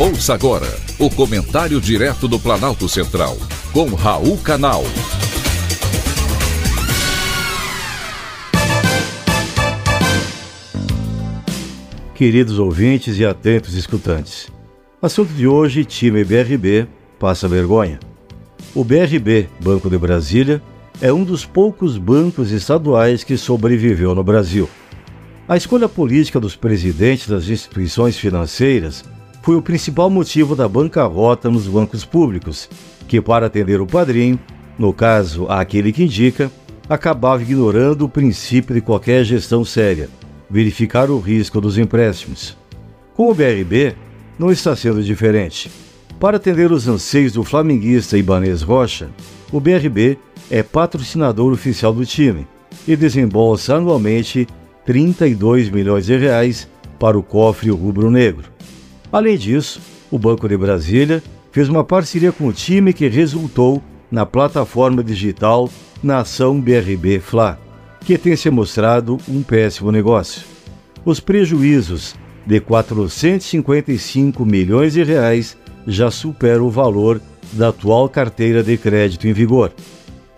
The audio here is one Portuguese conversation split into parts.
Ouça agora o comentário direto do Planalto Central, com Raul Canal. Queridos ouvintes e atentos escutantes, assunto de hoje: time BRB passa vergonha. O BRB, Banco de Brasília, é um dos poucos bancos estaduais que sobreviveu no Brasil. A escolha política dos presidentes das instituições financeiras foi o principal motivo da bancarrota nos bancos públicos, que, para atender o padrinho, no caso aquele que indica, acabava ignorando o princípio de qualquer gestão séria, verificar o risco dos empréstimos. Com o BRB, não está sendo diferente. Para atender os anseios do flamenguista Ibanez Rocha, o BRB é patrocinador oficial do time e desembolsa anualmente 32 milhões de reais para o cofre rubro-negro. Além disso, o Banco de Brasília fez uma parceria com o time que resultou na plataforma digital Nação BRB Fla, que tem se mostrado um péssimo negócio. Os prejuízos de 455 milhões de reais já superam o valor da atual carteira de crédito em vigor.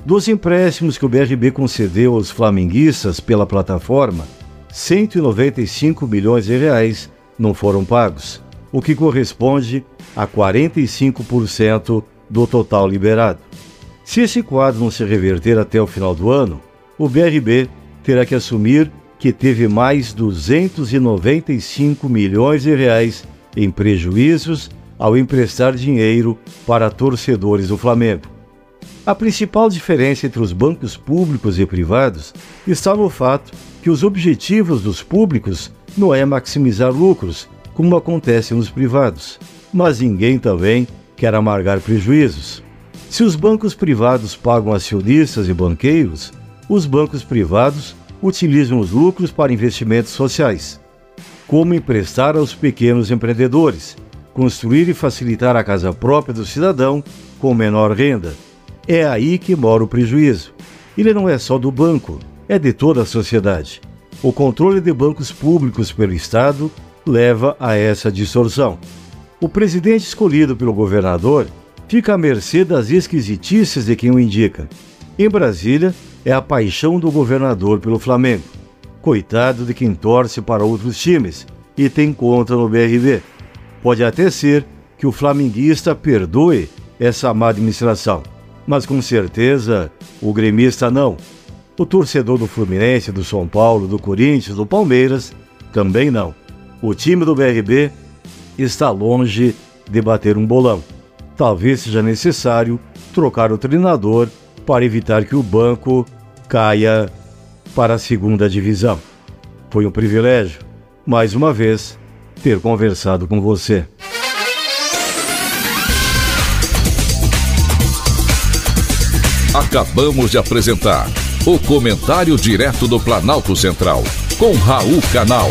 Dos empréstimos que o BRB concedeu aos flamenguistas pela plataforma, 195 milhões de reais não foram pagos o que corresponde a 45% do total liberado. Se esse quadro não se reverter até o final do ano, o BRB terá que assumir que teve mais 295 milhões de reais em prejuízos ao emprestar dinheiro para torcedores do Flamengo. A principal diferença entre os bancos públicos e privados está no fato que os objetivos dos públicos não é maximizar lucros, como acontece nos privados. Mas ninguém também quer amargar prejuízos. Se os bancos privados pagam acionistas e banqueiros, os bancos privados utilizam os lucros para investimentos sociais, como emprestar aos pequenos empreendedores, construir e facilitar a casa própria do cidadão com menor renda. É aí que mora o prejuízo. Ele não é só do banco, é de toda a sociedade. O controle de bancos públicos pelo Estado leva a essa distorção. O presidente escolhido pelo governador fica à mercê das esquisitices de quem o indica. Em Brasília, é a paixão do governador pelo Flamengo. Coitado de quem torce para outros times e tem conta no BRB. Pode até ser que o flamenguista perdoe essa má administração, mas com certeza o gremista não. O torcedor do Fluminense, do São Paulo, do Corinthians, do Palmeiras também não o time do BRB está longe de bater um bolão. Talvez seja necessário trocar o treinador para evitar que o banco caia para a segunda divisão. Foi um privilégio, mais uma vez, ter conversado com você. Acabamos de apresentar o Comentário Direto do Planalto Central, com Raul Canal.